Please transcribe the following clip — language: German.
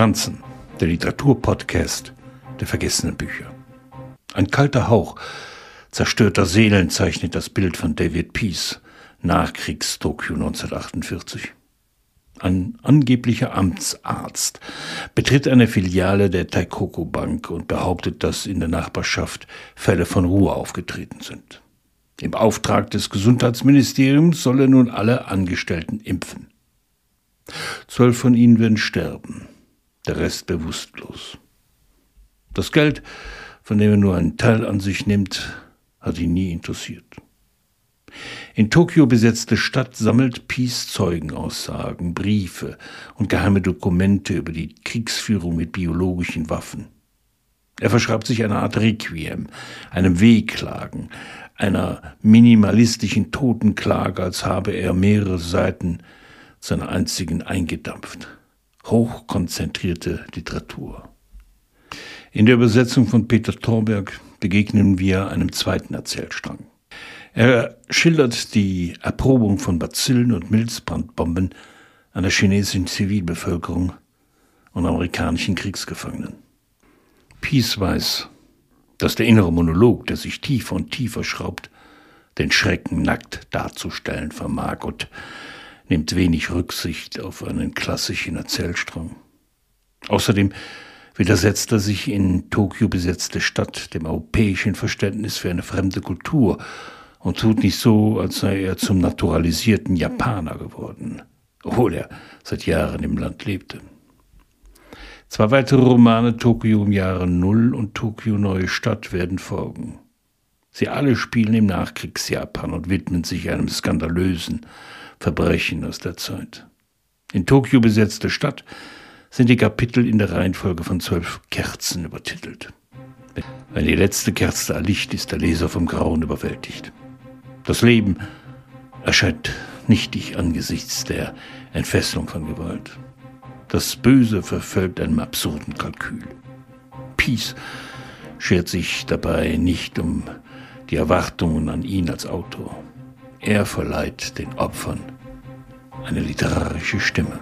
Franzen, der Literaturpodcast der vergessenen Bücher. Ein kalter Hauch zerstörter Seelen zeichnet das Bild von David Peace, Nachkriegs-Tokio 1948. Ein angeblicher Amtsarzt betritt eine Filiale der Taikoko Bank und behauptet, dass in der Nachbarschaft Fälle von Ruhe aufgetreten sind. Im Auftrag des Gesundheitsministeriums soll er nun alle Angestellten impfen. Zwölf von ihnen werden sterben, der Rest bewusstlos. Das Geld, von dem er nur einen Teil an sich nimmt, hat ihn nie interessiert. In Tokio besetzte Stadt sammelt Peace Zeugenaussagen, Briefe und geheime Dokumente über die Kriegsführung mit biologischen Waffen. Er verschreibt sich eine Art Requiem, einem Wehklagen, einer minimalistischen Totenklage, als habe er mehrere Seiten seiner einzigen eingedampft. Hochkonzentrierte Literatur. In der Übersetzung von Peter Thorberg begegnen wir einem zweiten Erzählstrang. Er schildert die Erprobung von Bazillen und Milzbrandbomben an der chinesischen Zivilbevölkerung und amerikanischen Kriegsgefangenen. Peace weiß, dass der innere Monolog, der sich tiefer und tiefer schraubt, den Schrecken nackt darzustellen vermag und nimmt wenig Rücksicht auf einen klassischen Erzählstrang. Außerdem widersetzt er sich in Tokio besetzte Stadt dem europäischen Verständnis für eine fremde Kultur und tut nicht so, als sei er zum naturalisierten Japaner geworden, obwohl er seit Jahren im Land lebte. Zwei weitere Romane, Tokio im Jahre Null und Tokio Neue Stadt, werden folgen. Sie alle spielen im Nachkriegsjapan und widmen sich einem skandalösen Verbrechen aus der Zeit. In Tokio besetzte Stadt sind die Kapitel in der Reihenfolge von zwölf Kerzen übertitelt. Wenn die letzte Kerze erlicht, ist der Leser vom Grauen überwältigt. Das Leben erscheint nichtig angesichts der Entfesselung von Gewalt. Das Böse verfolgt einem absurden Kalkül. Peace schert sich dabei nicht um die Erwartungen an ihn als Autor. Er verleiht den Opfern eine literarische Stimme.